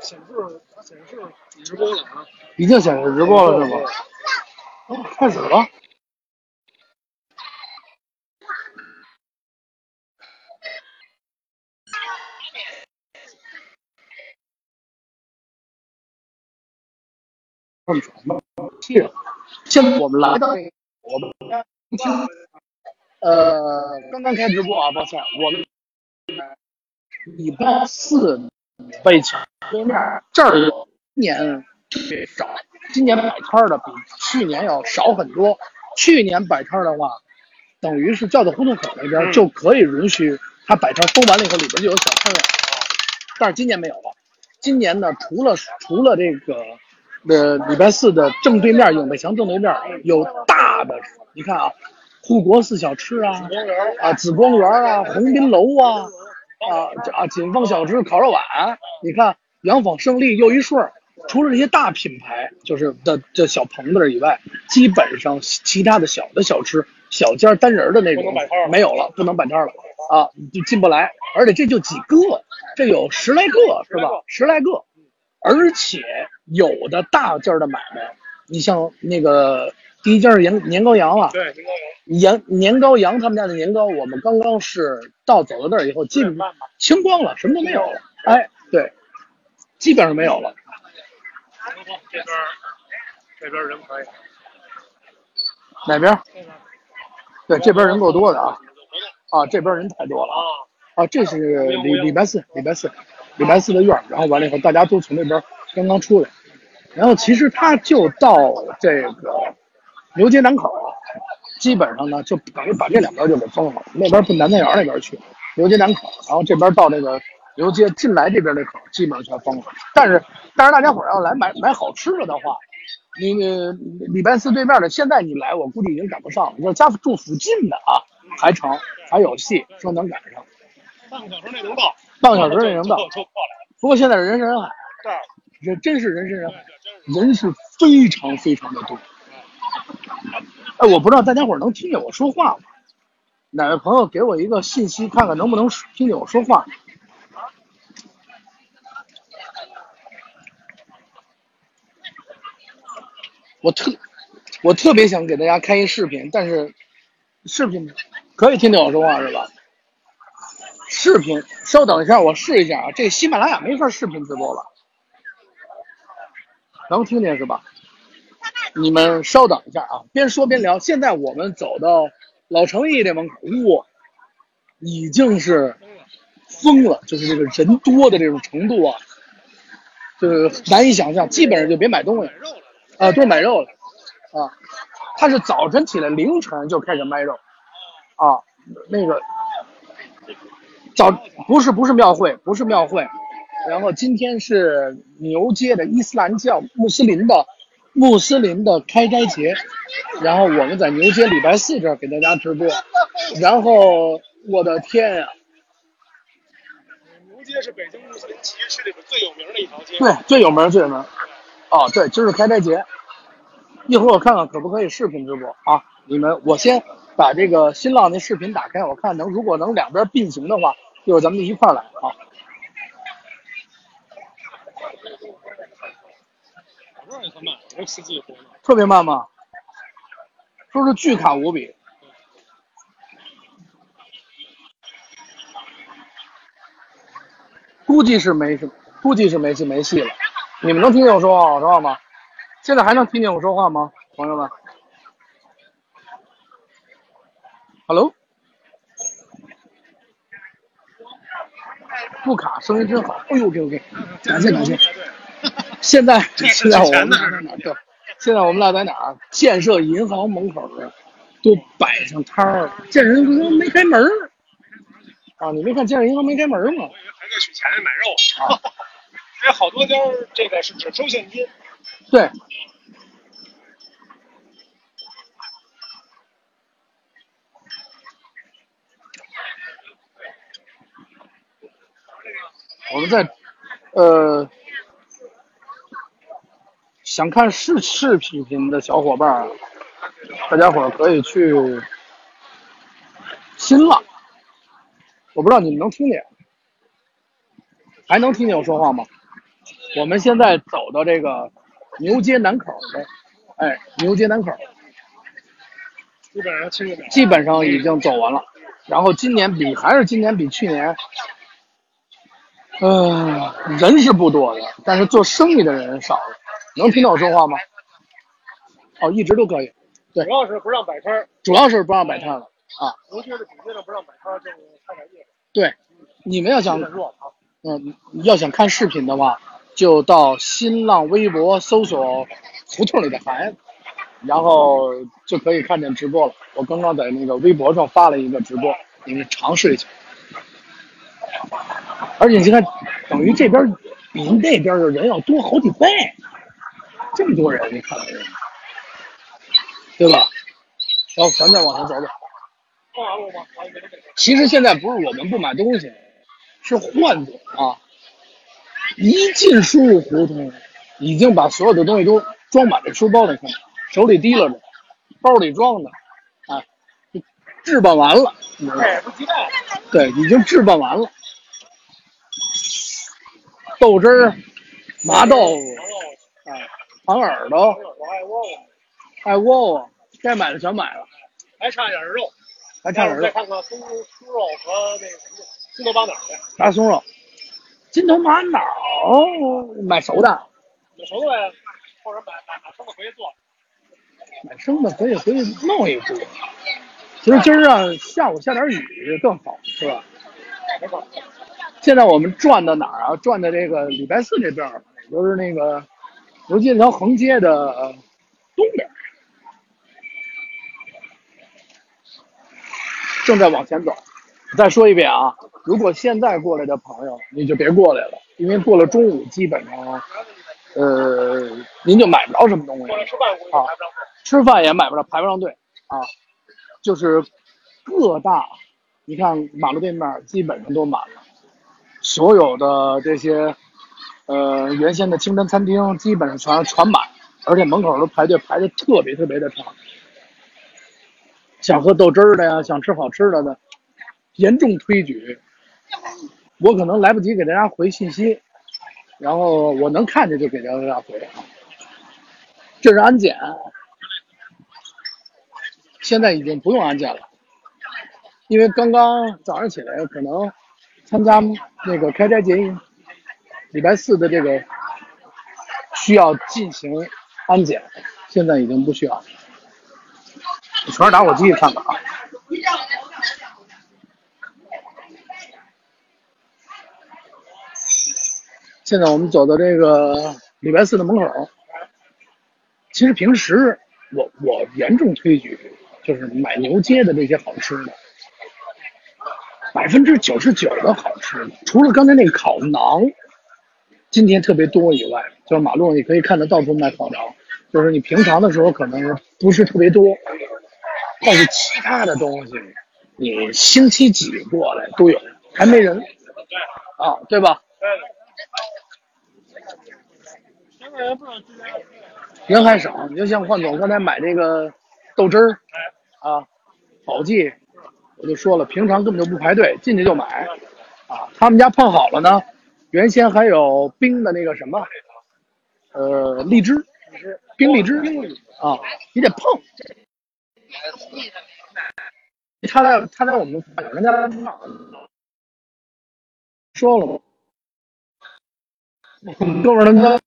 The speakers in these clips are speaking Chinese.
显示显示直播了啊！已经显示直播了是吗？哦，开始了。现在我们来到我们呃刚刚开直播啊，抱歉，我们礼拜四北墙对面这儿今年特别少，今年摆摊的比去年要少很多。去年摆摊的话，等于是叫到胡同口那边就可以允许他摆摊封完了以后里边就有小摊了，但是今年没有了。今年呢，除了除了这个。呃，礼拜四的正对面，永北墙正对面有大的，你看啊，护国寺小吃啊，啊紫光园啊，鸿宾楼啊，啊啊锦丰小吃烤肉碗，你看洋坊胜利又一顺，除了这些大品牌，就是的这小棚子以外，基本上其他的小的小吃、小间单人的那种没有了，不能摆摊了啊，就进不来，而且这就几个，这有十来个是吧？十来个。而且有的大件的买卖，你像那个第一家是年年糕羊啊，对年糕羊，年年糕羊他们家的年糕，我们刚刚是到走到那儿以后，基本清光了，什么都没有了。哎，对，基本上没有了。这边这边人可以。哪边？对，这边人够多的啊。啊，这边人太多了啊。啊，这是礼礼拜四，礼拜四。礼拜四的院儿，然后完了以后，大家都从那边刚刚出来，然后其实他就到这个牛街南口，基本上呢就等于把这两边就给封了，那边奔南太园那边去，牛街南口，然后这边到那个牛街进来这边这口基本上全封了。但是但是大家伙要来买买好吃的的话，你礼拜四对面的现在你来，我估计已经赶不上了。要家住附近的啊，还成还有戏，说能赶上，半个小时内能到。半个小时也能到，不过现在人山人海，这真是人山人海，人是非常非常的多。哎，我不知道大家伙能听见我说话吗？哪位朋友给我一个信息，看看能不能听见我说话？我特我特别想给大家开一视频，但是视频可以听见我说话是吧？视频，稍等一下，我试一下啊。这喜马拉雅没法视频直播了，能听见是吧？你们稍等一下啊，边说边聊。现在我们走到老城义这门口，哇，已经是疯了，就是这个人多的这种程度啊，就是难以想象。基本上就别买东西，啊，都是买肉了啊。他是早晨起来凌晨就开始卖肉啊，那个。早不是不是庙会，不是庙会，然后今天是牛街的伊斯兰教穆斯林的穆斯林的开斋节，然后我们在牛街礼拜四这儿给大家直播，然后我的天呀！牛街是北京穆斯林起义区里边最有名的一条街，对，最有名最有名。哦，对，今儿是开斋节，一会儿我看看可不可以视频直播啊？你们，我先把这个新浪那视频打开，我看能如果能两边并行的话。一会儿咱们就一块儿来啊！特别慢吗？说是巨卡无比，估计是没什么，估计是没戏没戏了。你们能听见我说话说话吗？现在还能听见我说话吗，朋友们？Hello。不卡，声音真好。哎呦，OK OK，感谢感谢。现在现在我们在哪儿？现在我们俩在哪儿？建设银行门口儿，都摆上摊儿。建设银行没开门儿啊？你没看建设银行没开门吗？还在取钱买肉啊？因为好多家这个是只收现金。对。我们在，呃，想看视视频的小伙伴，大家伙可以去新浪。我不知道你们能听见，还能听见我说话吗？我们现在走到这个牛街南口的，哎，牛街南口基本上清了。基本上已经走完了。然后今年比还是今年比去年，呃，人是不多的，但是做生意的人少了。能听到我说话吗？哦，一直都可以。对主，要是不让摆摊儿，主要是不让摆摊了啊。牛街的主街上不让摆摊儿，就是开点业。对，你们要想。嗯，要想看视频的话，就到新浪微博搜索“胡同里的孩子”，然后就可以看见直播了。我刚刚在那个微博上发了一个直播，你们尝试一下。而且你看，等于这边比那边的人要多好几倍，这么多人，你看，对吧？然后咱再往前走走。其实现在不是我们不买东西，是换总啊！一进输入胡同，已经把所有的东西都装满了书包里，看手里提拉着，包里装的，啊，置办完了，你知道吗？迫不及待。对，已经置办完了。豆汁儿、麻豆腐、哎，糖耳朵、我爱窝窝，爱窝窝，该买的全买了，还差点肉。还差点肉再。看看松猪肉和那个什么金头巴脑的，啥松肉、金头玛瑙，买熟的，买熟的呗，或者买买买生的回去做。买生的可以回去弄一锅。其实今儿啊，下午下点雨更好，是吧？没错，现在我们转到哪儿啊？转到这个礼拜四这边儿，也就是那个游街那条横街的呃东边儿，正在往前走。再说一遍啊，如果现在过来的朋友，你就别过来了，因为过了中午基本上，呃，您就买不着什么东西啊吃饭也买不着，排不上队啊。就是各大，你看马路对面基本上都满了，所有的这些呃原先的清真餐厅基本上全全满，而且门口都排队排的特别特别的长。想喝豆汁儿的呀，想吃好吃的的，严重推举。我可能来不及给大家回信息，然后我能看见就给大家回啊。这是安检，现在已经不用安检了，因为刚刚早上起来可能参加那个开斋节礼拜四的这个需要进行安检，现在已经不需要。全是打火机，看看啊。现在我们走到这个礼拜四的门口，其实平时我我严重推举就是买牛街的这些好吃的，百分之九十九的好吃的，除了刚才那个烤馕，今天特别多以外，就是马路上你可以看得到处卖烤肠，就是你平常的时候可能不是特别多，但是其他的东西你星期几过来都有，还没人啊，对吧？人还少，你就像焕总刚才买这个豆汁儿啊，宝记，我就说了，平常根本就不排队，进去就买啊。他们家碰好了呢，原先还有冰的那个什么，呃，荔枝，冰荔枝。啊，你得碰。他在他在我们人家说了吗？哥们儿他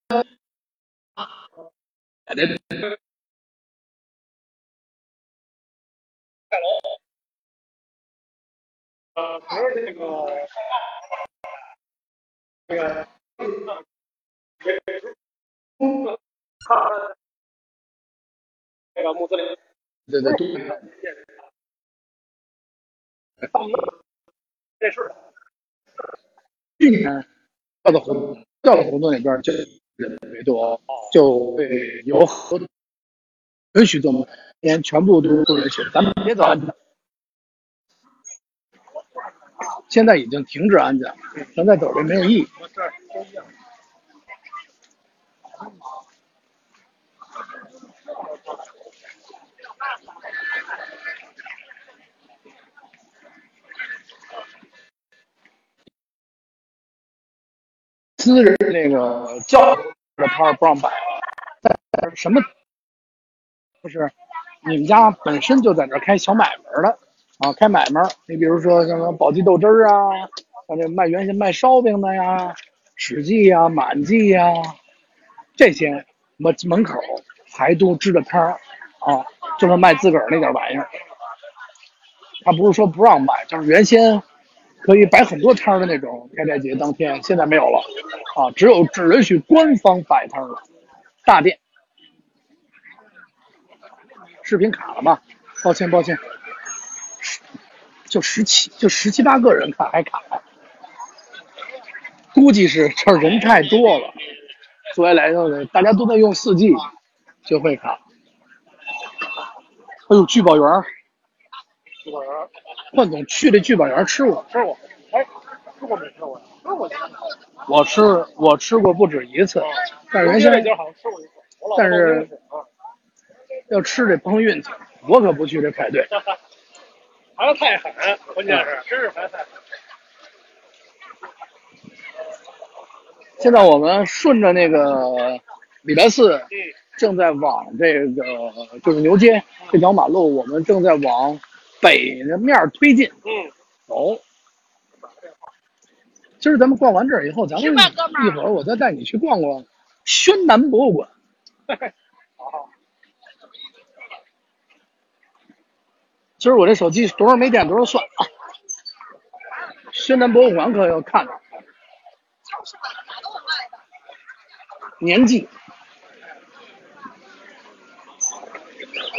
呃，可是这个。这个这个穆斯林对对对，这是去年到了胡到了胡同那边就人特别多，就会有很允许这么连全部都不允许，咱们别走安检。现在已经停止安检了，咱再走这没有意义。私人那个教的摊儿不让摆，在什么不是？你们家本身就在这开小买卖的啊，开买卖。你比如说什么宝鸡豆汁儿啊，像这卖原先卖烧饼的呀，史记呀、满记呀，这些门门口还都支着摊儿啊，就是卖自个儿那点玩意儿。他不是说不让卖，就是原先可以摆很多摊儿的那种开斋节当天，现在没有了啊，只有只允许官方摆摊了，大店。视频卡了吗？抱歉抱歉，就十七就十七八个人看还卡，估计是这人太多了，所以来到的大家都在用四 G，就会卡。哎呦，聚宝园，聚宝园，焕总去这聚宝园吃过，吃过，哎，吃过没吃过呀？吃过。我吃我吃过不止一次，但是原先这家好像吃过一次，但是。要吃这碰运气，我可不去这排队。排的太狠，关键是真是排太狠。现在我们顺着那个礼拜四，正在往这个就是牛街这条马路，我们正在往北的面推进。嗯，走。今儿咱们逛完这儿以后，咱们一会儿我再带你去逛逛宣南博物馆。今儿我这手机多少没电多少算啊！宣南博物馆可要看。年纪，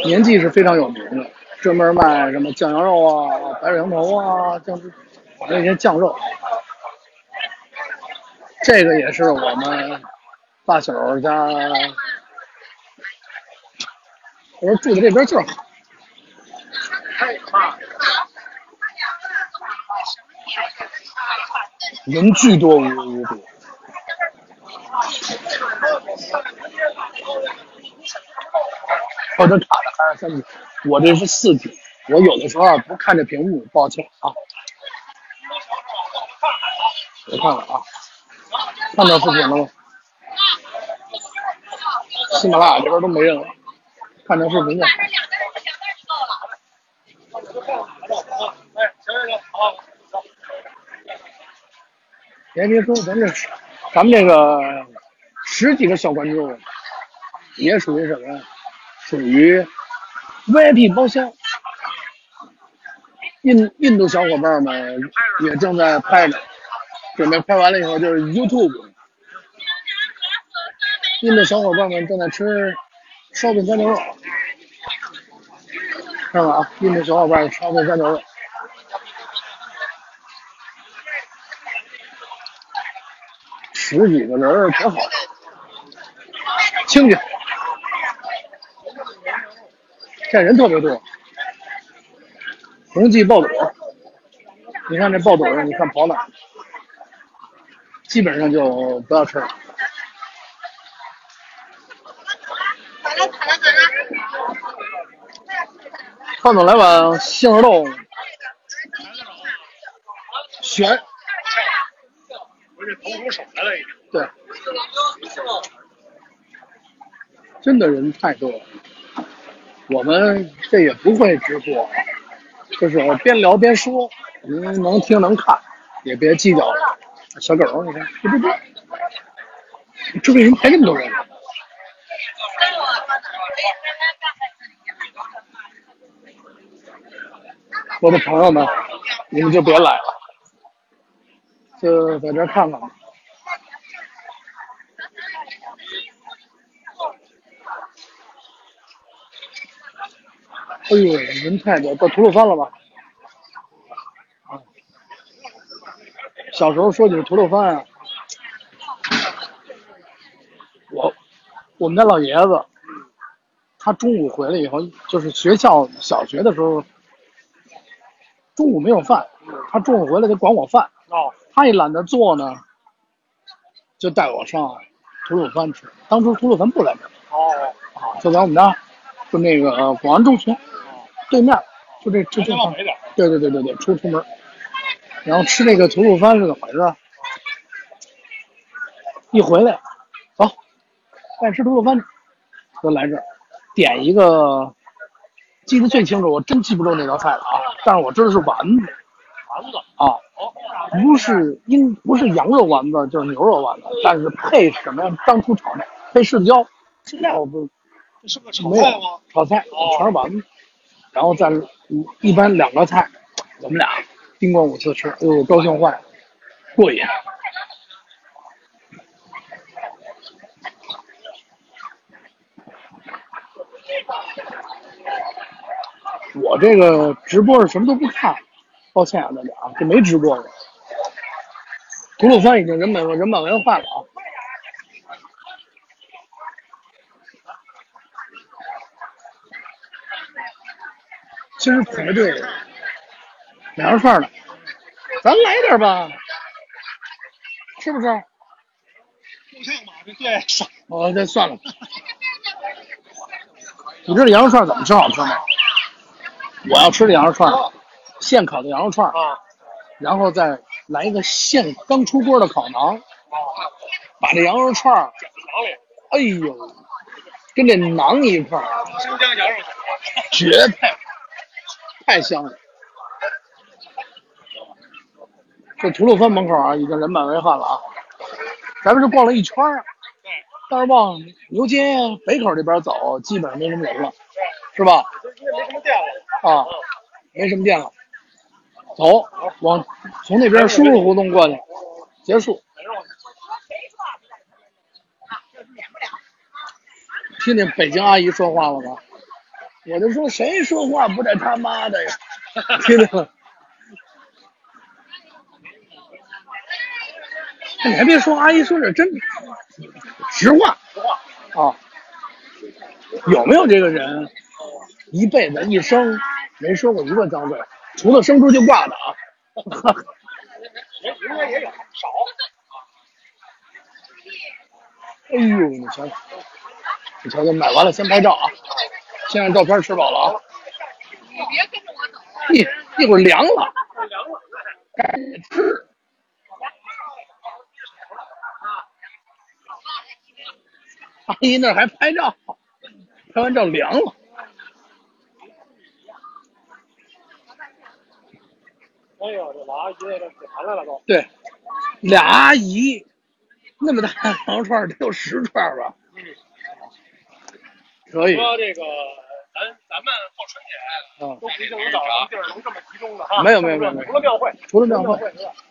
年纪是非常有名的，专门卖什么酱羊肉啊、白水羊头啊、酱汁，那些酱肉。这个也是我们发小家，我说住的这边最好。人巨多无无比。我这卡的还是三 G，我这是四 G。我有的时候不看这屏幕，抱歉啊。我看看啊，看到视频了吗？喜马拉雅这边都没人了，看到视频就好。别别说，咱这咱们这个十几个小观众，也属于什么呀？属于 VIP 包厢。印印度小伙伴们也正在拍着，准备拍完了以后就是 YouTube。印度小伙伴们正在吃烧饼三牛肉，看看啊，印度小伙伴烧饼三牛肉。十几个人挺好，清静。这人特别多。红记爆肚，你看这爆肚，你看跑哪？基本上就不要吃了。胖总来碗杏仁豆，选。腾出手来了，已经。对，真的人太多了。我们这也不会直播，就是边聊边说，您能听能看，也别计较。小狗，你看，不不不，这为什么排这么多人？我的朋友们，你们就别来了。就在这看看吧。哎呦，人太多，到吐鲁番了吧？啊，小时候说起吐鲁番啊，我我们家老爷子，他中午回来以后，就是学校小学的时候，中午没有饭，他中午回来得管我饭。哦。他也懒得做呢，就带我上吐鲁番吃。当初吐鲁番不来这儿，哦，啊，就在我们家，就那个广安中学对面，就这这这方对对对对对，出出门，然后吃那个吐鲁番是怎么回事？一回来，走，爱吃吐鲁番，就来这儿，点一个，记得最清楚，我真记不住那道菜了啊，但是我知道是丸子，啊，不是应不是羊肉丸子就是牛肉丸子，但是配什么呀？当初炒的配柿子椒，现在我不这是个炒菜吗？炒菜，全是丸子，然后再嗯一般两个菜，我们俩经过五次吃，哎呦高兴坏了，过瘾。我这个直播是什么都不看，抱歉啊大家啊，就没直播过。吐鲁番已经人本人满为患了啊。其实排队两羊肉串呢，咱来点吧，是不是？不像吧？这对，少哦，这算了。你知道羊肉串怎么吃好吃吗？我要吃这羊肉串，现烤的羊肉串，啊然后再来一个现刚出锅的烤馕，把这羊肉串儿，哎呦，跟这馕一块儿，生姜羊肉卷，绝配，太香了。这吐鲁番门口啊，已经人满为患了啊。咱们这逛了一圈儿，但是往牛街北口这边走，基本上没什么人了，是吧？因为没什么店了。啊，没什么店了。走，往从那边输入胡同过去，结束。听见北京阿姨说话了吗？我就说谁说话不带他妈的呀？听见了？你还别说，阿姨说的真实话啊。有没有这个人一辈子一生没说过一个脏字，除了生出就挂的啊？也应该也有少。哎呦，你瞧瞧，你瞧瞧，买完了先拍照啊，先让照片吃饱了啊。一一会儿凉了，凉了，赶紧吃。阿姨那儿还拍照，拍完照凉了。哎呦，这老阿姨那个嘴馋来了都。对，俩阿姨，那么大羊肉串儿得有十串儿吧？嗯，可以，说这个咱咱们过春节嗯，都不一定能找到地儿能这么集中的哈。没有没有没有除了庙会，除了庙会？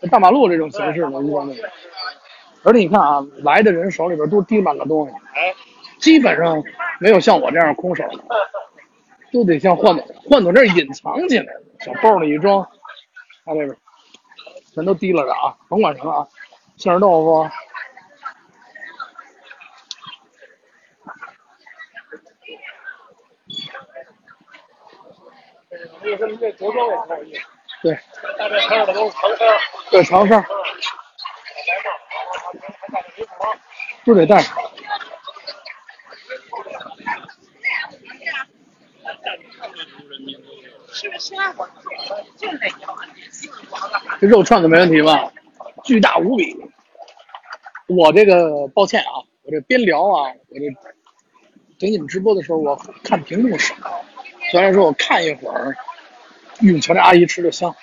大马路这种形式的，一般没有。而且你看啊，来的人手里边都提满了东西，哎，基本上没有像我这样空手的，都得像换总，换总这儿隐藏起来的，小包里一装，看这边，全都提拉着啊，甭管什么啊，杏仁豆腐，对，大这摊儿的都是长衫，对，长衫儿来嘛，还带着礼服吗？都得带。这肉串子没问题吧？巨大无比。我这个抱歉啊，我这边聊啊，我这给你们直播的时候，我看屏幕少。虽然说我看一会儿，永瞧这阿姨吃的香，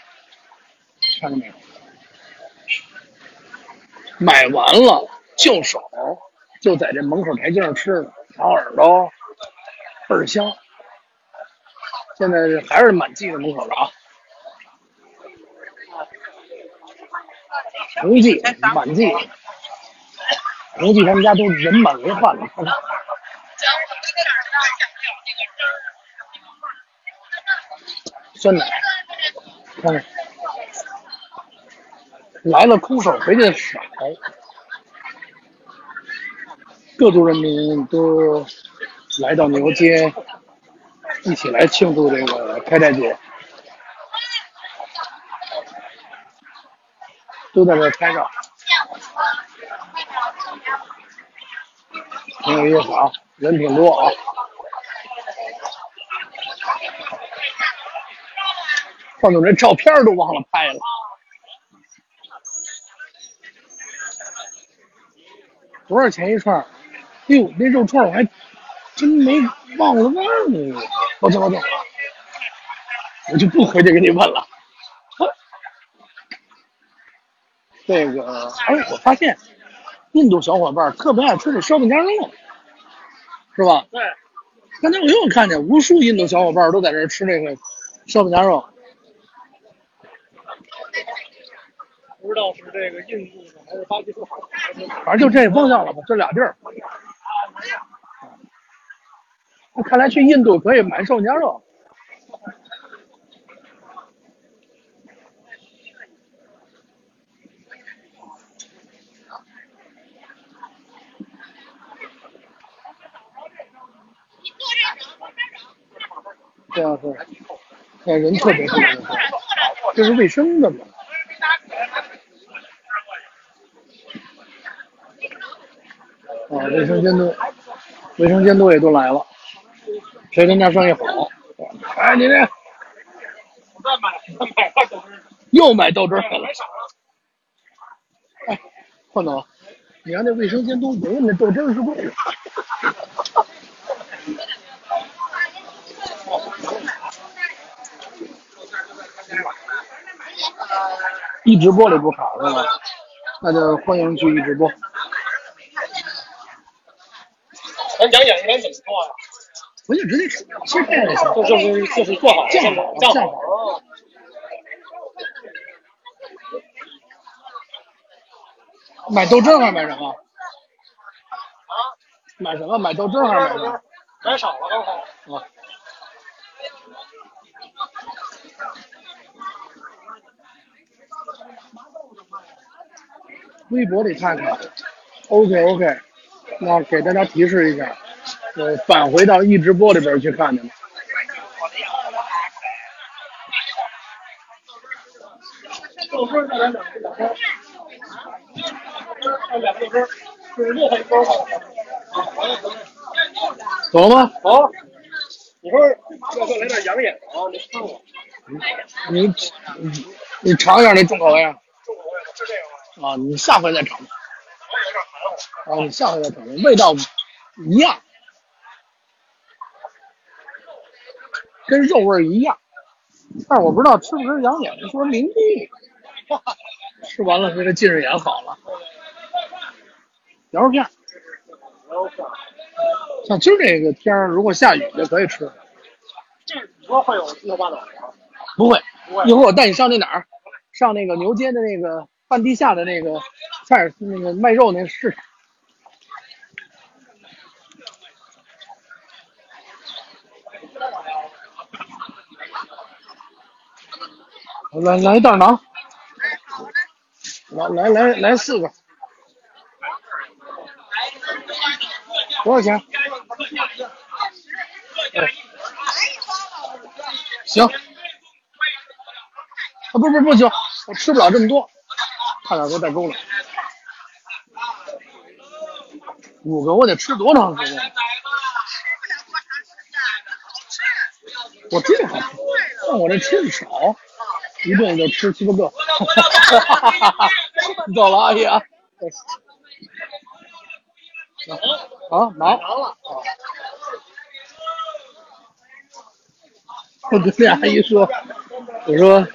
看见没有？买完了就手，就在这门口台阶上吃呢，烤耳朵，倍儿香。现在是还是满记的门口了啊，红记满记，红记他们家都人满为患了，看看。酸奶，看看，来了空手回去的少，各族人民都来到牛街，一起来庆祝这个开斋节，都在这拍照，挺有意思啊，人挺多啊。范总这照片都忘了拍了。多少钱一串？哎呦，那肉串我还真没忘了问呢。抱歉抱歉，我就不回去给你问了。这个，哎，我发现印度小伙伴特别爱吃这烧饼夹肉，是吧？对，刚才我又看见无数印度小伙伴都在这儿吃这个烧饼夹肉。不知道是这个印度的还是巴基斯坦。反正就这方向了吧，这俩地儿。看来去印度可以买烧饼夹肉。这样是，现在人特别多，这是卫生的嘛？啊，卫生监督，卫生监督也都来了，谁跟家生意好？哎，你这我再买，再买块豆汁儿，又买豆汁儿去了。哎，换总，你让那卫生监督闻闻那豆汁儿是贵的。一直播里不卡是吧？那就欢迎去一直播。咱讲演一般怎么做呀？我就直接吃，切片就行。就就是就是做好酱好酱酱好好。买豆汁儿还是买什么？啊，买什么？买豆汁儿还是买什么？买少了刚好。啊。微博里看看，OK OK，那给大家提示一下，呃，返回到一直播里边去看去吧。豆汁儿再来两个两包。要两个豆汁儿，是六块一包吧？走了吗？好。你说要不要来点养眼的啊？你看我你你你尝一下那重口味啊！重口味，这个吗。啊，你下回再尝。我有点。啊，你下回再尝，味道一样，跟肉味儿一样。但是我不知道吃不吃羊眼，说明目。吃完了，这个近视眼好了。羊肉片像今儿这个天儿，如果下雨就可以吃。这你说会有七头八脑的吗？不会，不会一会儿我带你上那哪儿，上那个牛街的那个半地下的那个菜市那个卖肉那个市场。来来一袋馕，来来来来四个，多少钱？哎，行。啊，不不不行，我吃不了这么多，差点给我带够了。五个我得吃多长时间？我这还吃，但我这吃的少，一顿就吃七八个。走了，阿姨 啊。啊，拿了。我跟那阿姨说，我说，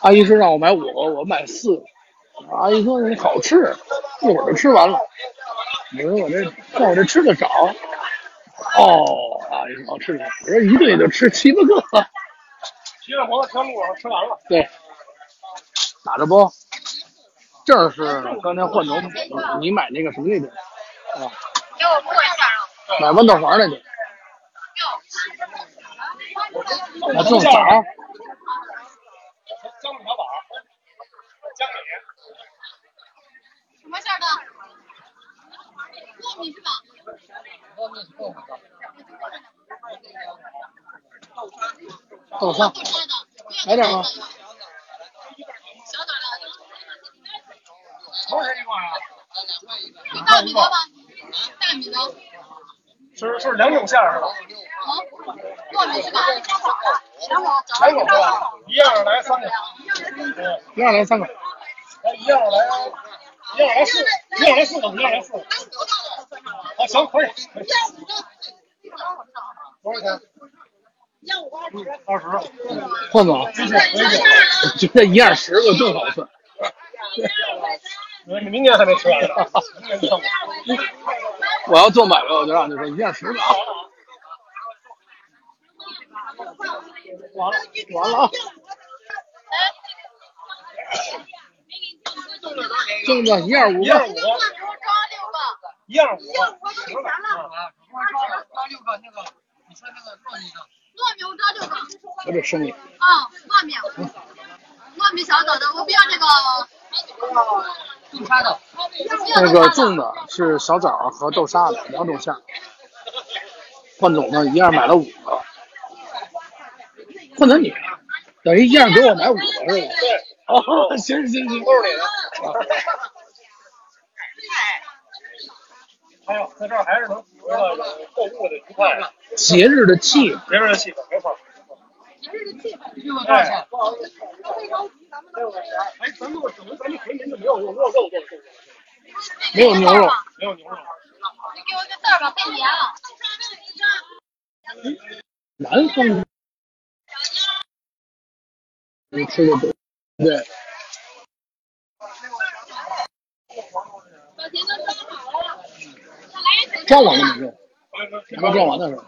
阿姨说让我买五个，我买四个。阿姨说你好吃，一会儿就吃完了。我说我这，看我这吃的少。哦，阿姨说好吃的，我说一顿也就吃七八个。骑着摩托车路上吃完了。对，打着不？这儿是刚才换总，你你买那个什么那个啊？给我过一下肉。买豌豆黄那去。啊，这种枣儿，姜母小宝，姜米，什么馅儿的？糯米是吧？豆沙，豆沙的。来点吗？小点的。多少钱一块啊？有大米的吗？大米的。是是两种馅儿是吧？啊，糯米是吧？两种。两种是吧？一样来三个。嗯，一样来三个。来一样来一样来四，一样来四，一样来四。啊，行，可以，可以。多少钱？二十。换总，我觉得一二十个更好算。你明年还没吃完呢。我要做买卖，我就让你说一二十个啊。完了，完了啊！粽子一二五一二五，一二五，十个。六个那个，你说那个糯米的。糯米我抓六个。有点生意。啊，糯米，糯米小枣的，我不要这个。豆沙的。那个粽子是小枣和豆沙的两种馅。换总呢，一样买了五个。换成你，等于一样给我买五个是吧？对。哦，行行行，都是你的。哎呦，在这儿还是能体会到购物的愉快。节日的气氛，节日的气氛，没错。节日的气氛。这个多少钱？哎，咱们怎么咱们回民就没有肉肉肉做粽子？没有牛肉，没有牛肉。你给我个袋吧，太黏了。南方，你吃的多，对。把钱都装好了，装完了没有？没装完呢是吧？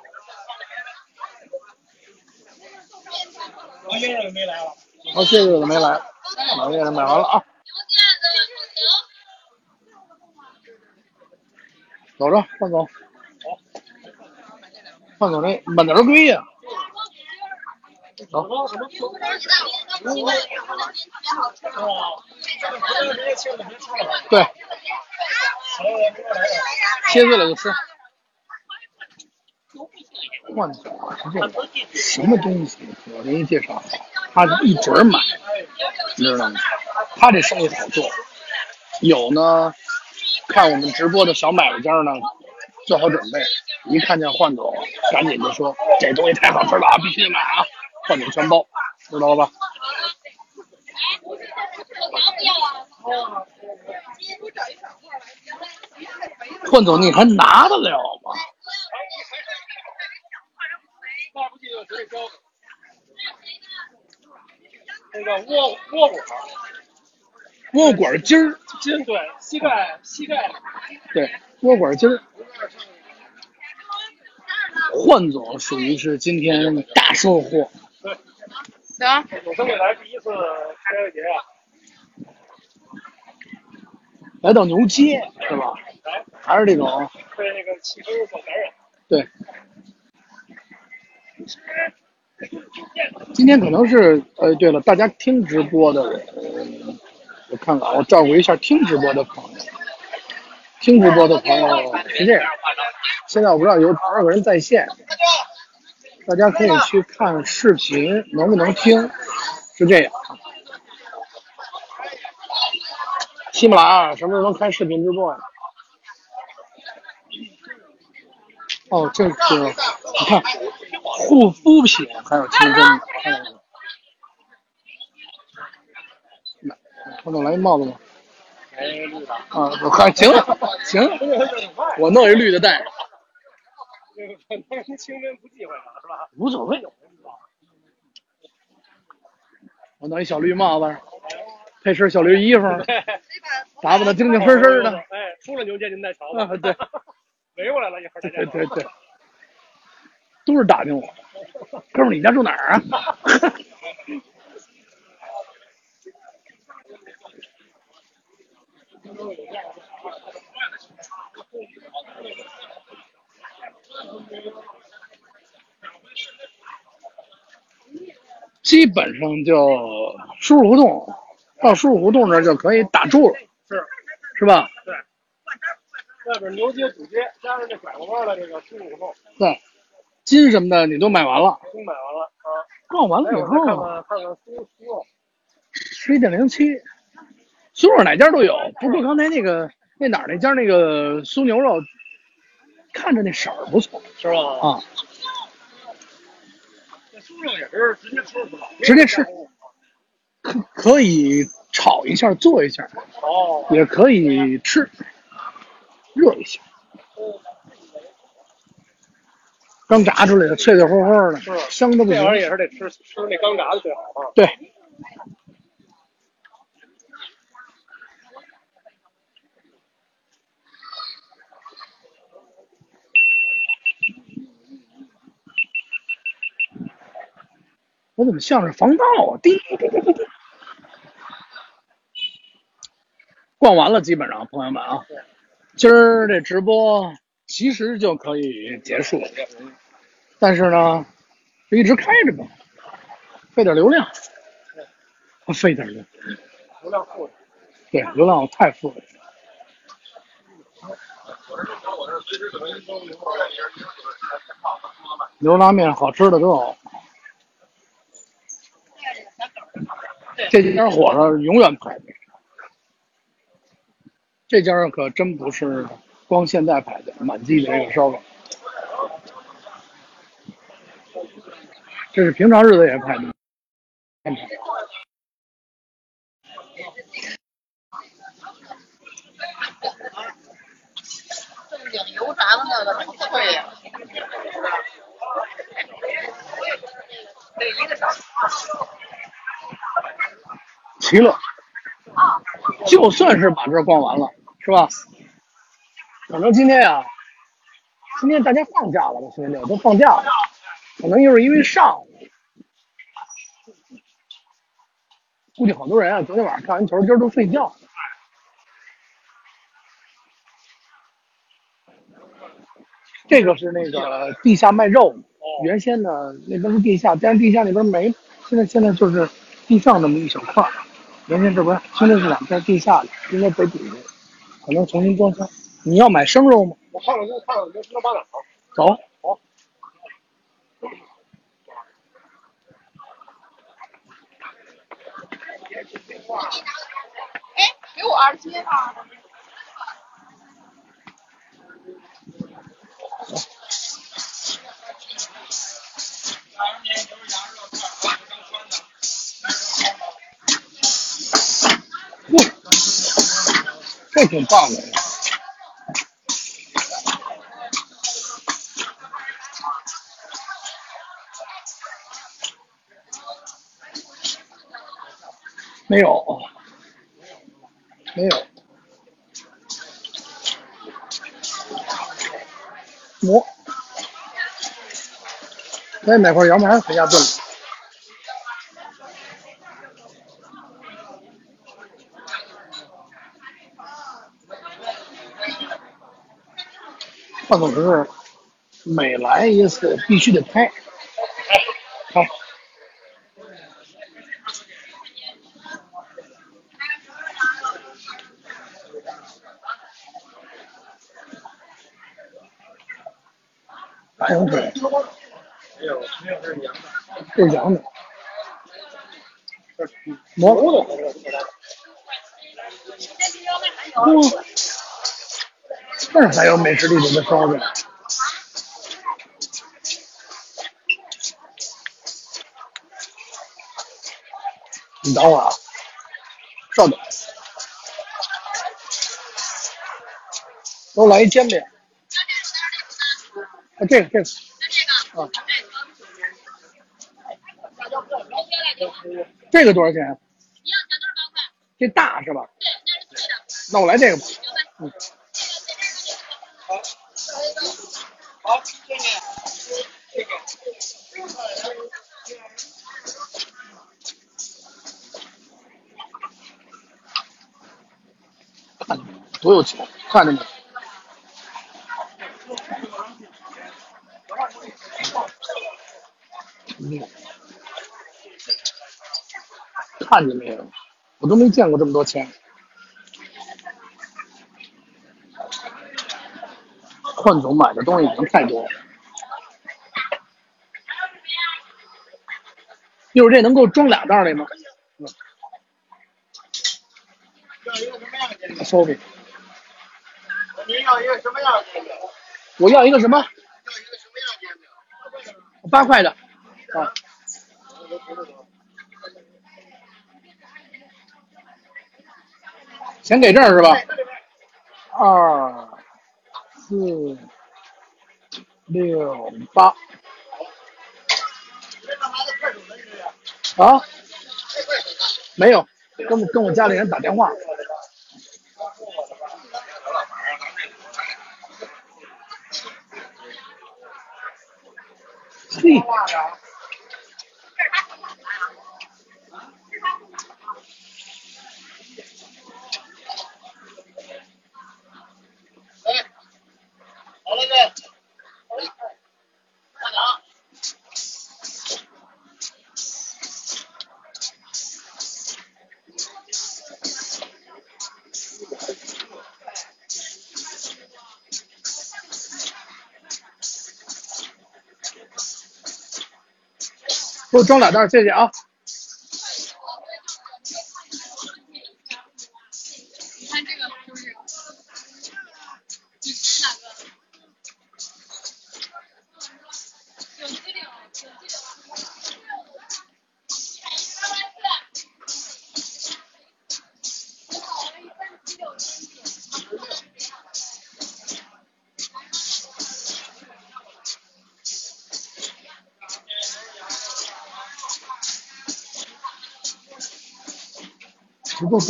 王先生没来了。好，谢谢没来，老先生买完了啊。走着，范总。范总这满哪堆呀？走。对。切碎了就吃。换总是这个，什么东西我给你介绍，他一准买，你知道吗？他这生意好做，有呢，看我们直播的小买卖家呢，做好准备，一看见换总，赶紧就说这东西太好吃了啊，必须买啊！换总全包，知道了吧？换总你还拿得了吗？那个窝窝果，窝果筋儿，筋对，膝盖膝盖，对，窝果筋儿。换总属于是今天大收获。对。行。有生以来第一次开这个节啊。来到牛街是吧？还是这种。被那个汽车所感染。对。今天可能是，呃，对了，大家听直播的人，我看看，我照顾一下听直播的朋友。听直播的朋友是这样，现在我不知道有多少个人在线，大家可以去看视频，能不能听？是这样。喜马拉雅什么时候能开视频直播呀？哦，这个你看。护肤品还有清真的，看到没有？看到来一帽子吗？来绿的。啊，还行行，我弄一绿的戴着。这个可能清真不忌讳嘛，是吧？无所谓。我弄一小绿帽子，配身小绿衣服，打扮的精精神神的。哎，出了牛街您再瞧吧。对，围过来了一会儿，对对对。都是打听我，哥们儿，你家住哪儿啊？基本上就输入胡同，到输入胡同那就可以打住了，是是吧？对。外边牛街主街，加上这拐过弯的这个输入胡同。对。金什么的你都买完了，都买完了啊！逛完了以后，看看看看酥酥肉，十一点零七，苏肉哪家都有。不过刚才那个那哪儿那家那个酥牛肉，看着那色儿不错，是吧？啊，那酥肉也是直接吃是吧？直接吃。可可以炒一下，做一下，哦，也可以吃，热一下。刚炸出来的，脆脆乎乎的，香的不行这玩意儿。也是得吃吃那刚炸的最好啊。对，我怎么像是防盗啊？滴滴滴滴滴滴。逛完了，基本上朋友们啊，今儿这直播其实就可以结束了，但是呢，就一直开着吧，费点流量，费点流，流量富的，对，流量太富了。牛肉拉面好吃的都有，这家火烧永远排队。这家可真不是光现在排队，满地的这个烧烤，这是平常日子也排队。正经油炸的那个怎么脆呀？得一个小时。齐了，就算是把这逛完了，是吧？可能今天呀、今天大家放假了吧？星期六都放假了，可能又是因为上午，估计好多人啊，昨天晚上看完球，今儿都睡觉。这个是那个地下卖肉，原先呢那边是地下，但是地下那边没，现在现在就是地上那么一小块。原先这不是新的市场在地下里，应该在底下，可能重新装修。你要买生肉吗？我看看就看看能吃到八哪儿。走，哎，给我二十七这挺棒的。没有，没有。我，再买块羊排回家炖。换总是每来一次必须得拍，好。大羊腿，没有，没有这是羊的，这是羊的，这是馍。牛的，这是哇，还有美食地里的烧饼。你等会儿啊，稍等，给我来一煎饼。啊，这个这个，啊，这个多少钱？这大是吧？那我来这个吧。嗯，好，谢谢，这个。看我有？钱，看着没？看见没有？我都没见过这么多钱。换总买的东西已经太多了。一会儿这能够装俩袋儿里吗？嗯，要一您要一个什么样的我要一个什么？八块的。啊。钱给这儿是吧？二四六八。啊？没有跟跟我家里人打电话。嘿，给我装两袋，谢谢啊。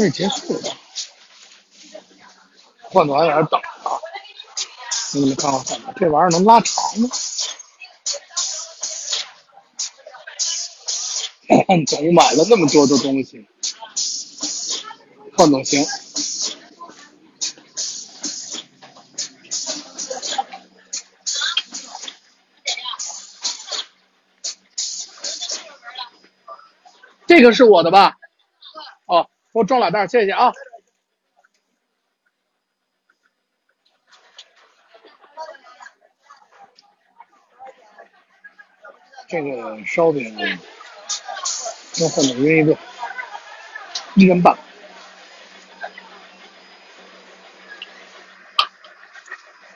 快结束了，换暖有点等啊。你们看看，这玩意儿能拉长吗？总买了那么多的东西，换总行。这个是我的吧？给我装俩袋，谢谢啊。这个烧饼要换总约一个，一人半。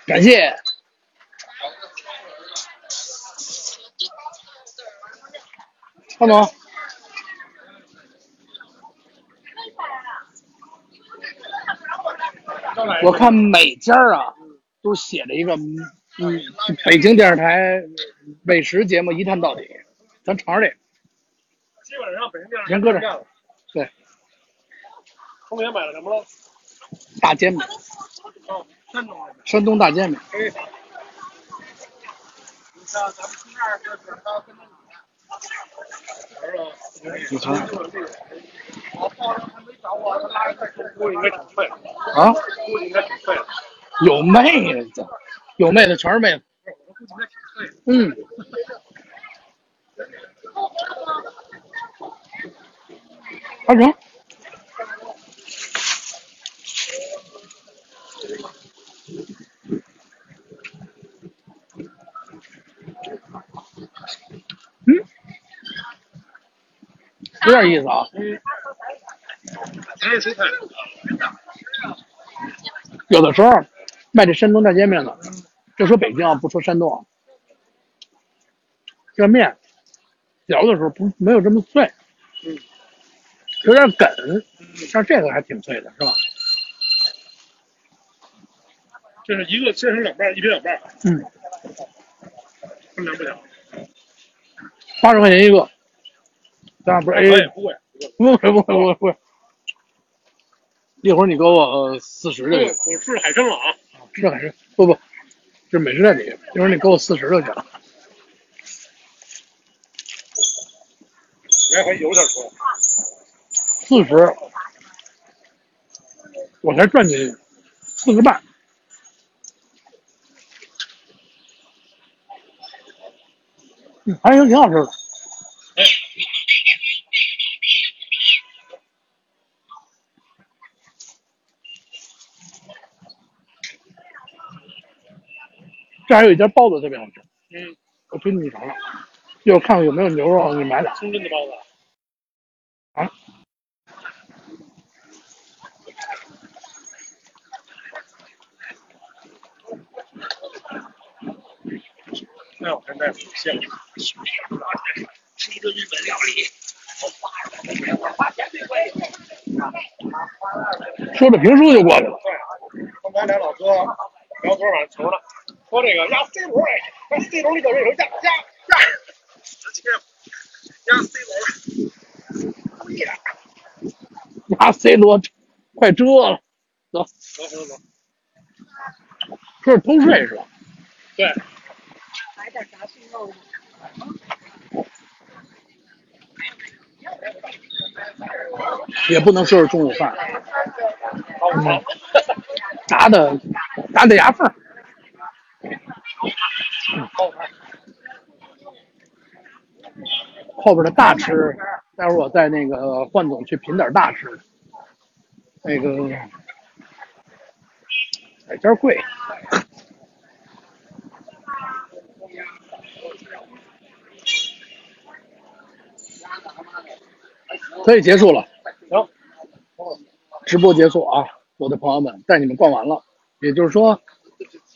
感谢。看总，我看每家啊都写着一个，嗯，北京电视台美食节目一探到底，咱尝尝这个。基本上北京电视先搁这儿。对，丰田买了什么了？大煎饼，哦，山东的。山东大煎饼。你。你看我报上他没找我，他拉着他估计应该挺废。啊。有妹子，有妹子，全是妹子。嗯。还行。有点意思啊。嗯。有的时候卖这山东大煎面的，就说北京啊，不说山东啊，这面嚼的时候不没有这么脆，嗯，有点梗，像这个还挺脆的，是吧？这是一个切成两半，一边两半，嗯，分量不小。八十块钱一个，当然不是哎 A，也不会不会不会不会。一会儿你给我四十就对，行，我吃海参了啊。这海参不不，这美食代理，一会儿你给我四十就行。来回有点多。四十，我才赚你四十半。嗯，还行，挺好吃的。这还有一家包子特别好吃，嗯，我推荐你尝尝。一会儿看看有没有牛肉，你买俩。清真的包子。啊？那我现在不香。吃一顿日本料理。说着评书就过去了。对，刚才俩老哥聊昨儿晚上球呢，说这个压 C 罗哎，压 C 罗里头这有压压压，直接压 C 罗，故意的。呀，C 罗快遮了，走，走走走，这是偷税是吧？对，来点炸碎肉吗？也不能说是中午饭，嗯，炸的炸的牙缝儿。后边的大吃，待会儿我带那个焕总去品点大吃。那个哪家贵？可以结束了。行，直播结束啊，我的朋友们，带你们逛完了。也就是说，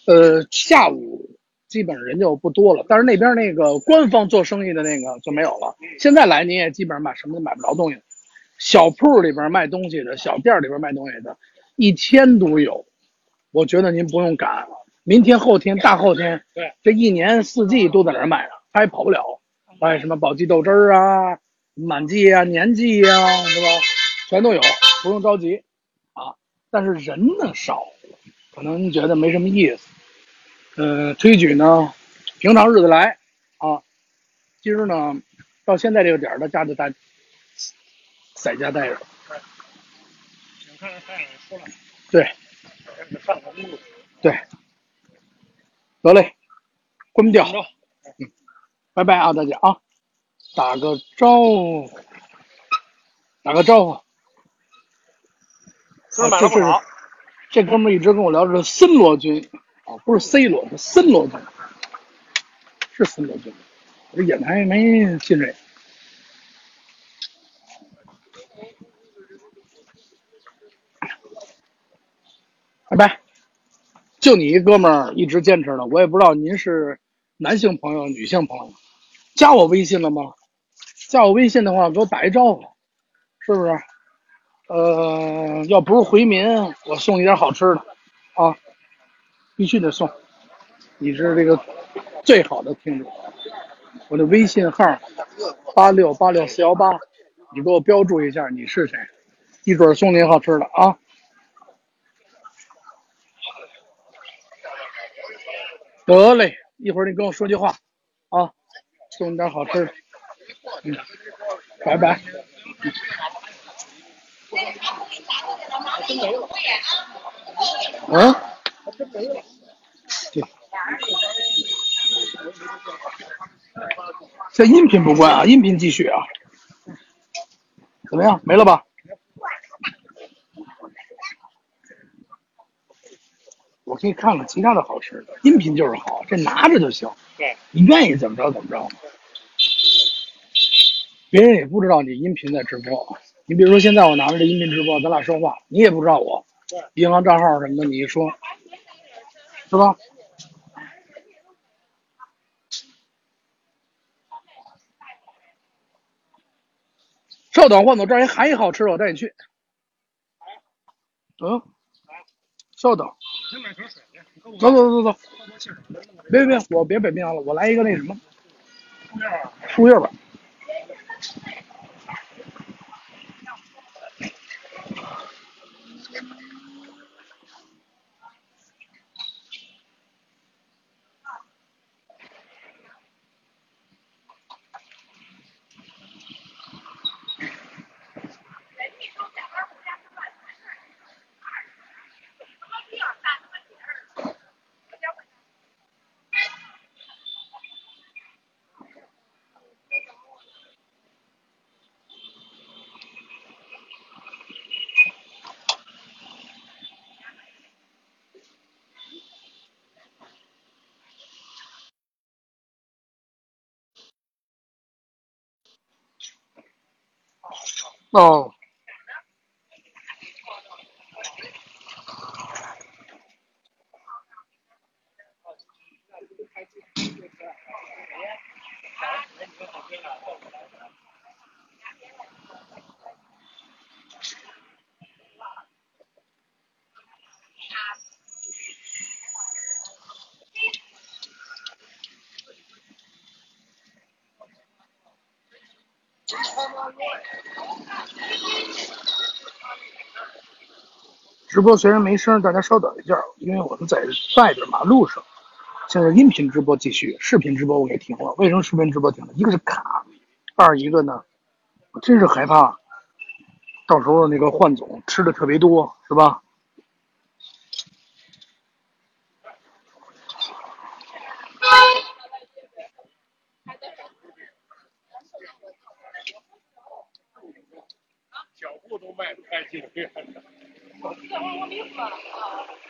呃，下午基本上人就不多了，但是那边那个官方做生意的那个就没有了。现在来你也基本上买什么都买不着东西，小铺里边卖东西的，小店里边卖东西的，一天都有。我觉得您不用赶，明天、后天、大后天，对，这一年四季都在那儿卖呢，他也跑不了。卖什么宝鸡豆汁儿啊、满记啊、年记呀、是吧？全都有，不用着急啊。但是人呢少，可能您觉得没什么意思。呃，推举呢，平常日子来啊。今儿呢，到现在这个点儿，大家就在在家待着。请看看太阳出来，对。对，得嘞，关掉嗯，拜拜啊，大家啊，打个招呼，打个招呼。今儿买的不少，这哥们儿一直跟我聊的是森罗军啊，不是 C 罗，是森罗，是森罗。我这眼还没进这。拜拜。就你一哥们儿一直坚持的，我也不知道您是男性朋友、女性朋友，加我微信了吗？加我微信的话，给我打一招呼，是不是？呃，要不是回民，我送你点好吃的，啊，必须得送。你是这个最好的听众，我的微信号八六八六四幺八，你给我标注一下你是谁，一准送你好吃的啊。得嘞，一会儿你跟我说句话，啊，送你点好吃的，嗯，拜拜。嗯，对，这音频不关啊，音频继续啊。怎么样？没了吧？我可以看看其他的好吃的，音频就是好，这拿着就行。对，你愿意怎么着怎么着。别人也不知道你音频在直播。你比如说现在我拿着这音频直播，咱俩说话，你也不知道我对银行账号什么的，你一说，是吧？稍等，换总，这儿还一好吃的，我带你去。嗯，稍等，你先买瓶水去，你跟我走走走走。别别别，我别北冰洋了，我来一个那什么树叶吧。哦，直播虽然没声，大家稍等一下，因为我们在外边马路上。现在音频直播继续，视频直播我给停了。为什么视频直播停了？一个是卡，二一个呢，我真是害怕，到时候那个换总吃的特别多，是吧？脚步都迈不开进去。我我我明白了啊。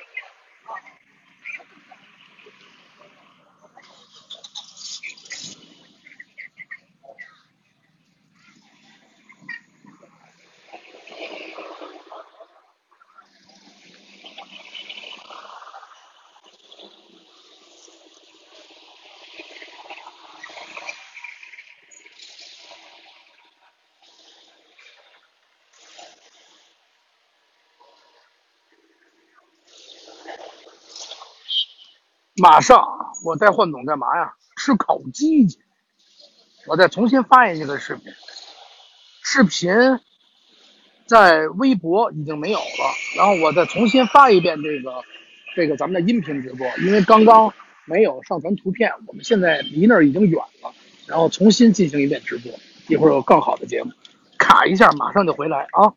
马上我带换总干嘛呀？吃烤鸡去。我再重新发一下这个视频，视频在微博已经没有了，然后我再重新发一遍这个这个咱们的音频直播，因为刚刚没有上传图片，我们现在离那儿已经远了，然后重新进行一遍直播，一会儿有更好的节目。卡一下，马上就回来啊！